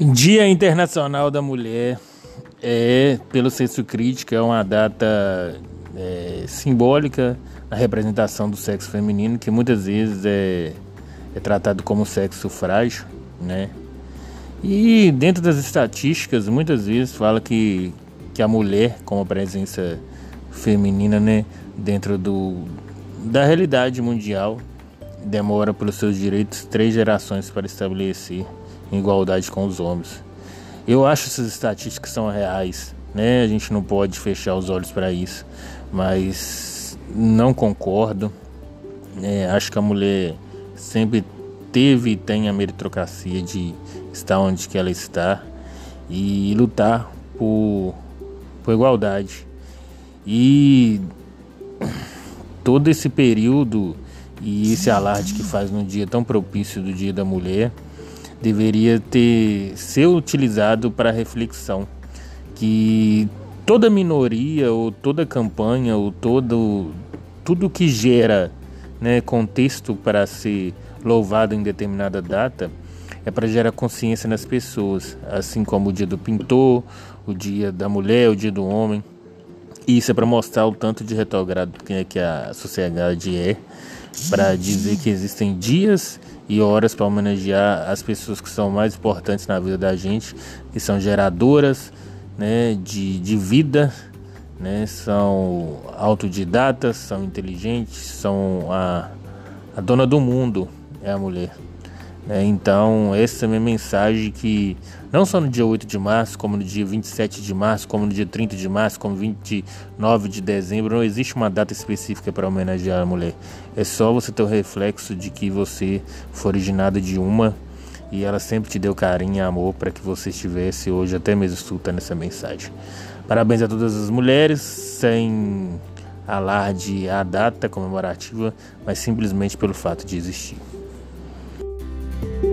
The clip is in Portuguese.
Dia Internacional da Mulher é, pelo senso crítico, é uma data é, simbólica na representação do sexo feminino, que muitas vezes é, é tratado como sexo frágil, né? E dentro das estatísticas, muitas vezes fala que, que a mulher, com a presença feminina, né, dentro do, da realidade mundial, demora pelos seus direitos três gerações para estabelecer igualdade com os homens. Eu acho que essas estatísticas são reais, né? A gente não pode fechar os olhos para isso, mas não concordo. É, acho que a mulher sempre teve e tem a meritocracia de estar onde que ela está e lutar por, por igualdade. E todo esse período e esse alarde que faz no dia tão propício do Dia da Mulher deveria ter ser utilizado para reflexão que toda minoria ou toda campanha ou todo tudo que gera né, contexto para ser louvado em determinada data é para gerar consciência nas pessoas, assim como o dia do pintor, o dia da mulher, o dia do homem. Isso é para mostrar o tanto de retrogrado que a sociedade é, para dizer que existem dias e horas para homenagear as pessoas que são mais importantes na vida da gente, que são geradoras né, de, de vida, né, são autodidatas, são inteligentes, são a, a dona do mundo, é a mulher. É, então, essa é a minha mensagem que não só no dia 8 de março, como no dia 27 de março, como no dia 30 de março, como 29 de dezembro, não existe uma data específica para homenagear a mulher. É só você ter o reflexo de que você foi originado de uma e ela sempre te deu carinho e amor para que você estivesse hoje até mesmo escutando essa mensagem. Parabéns a todas as mulheres, sem alarde a data comemorativa, mas simplesmente pelo fato de existir. Thank you.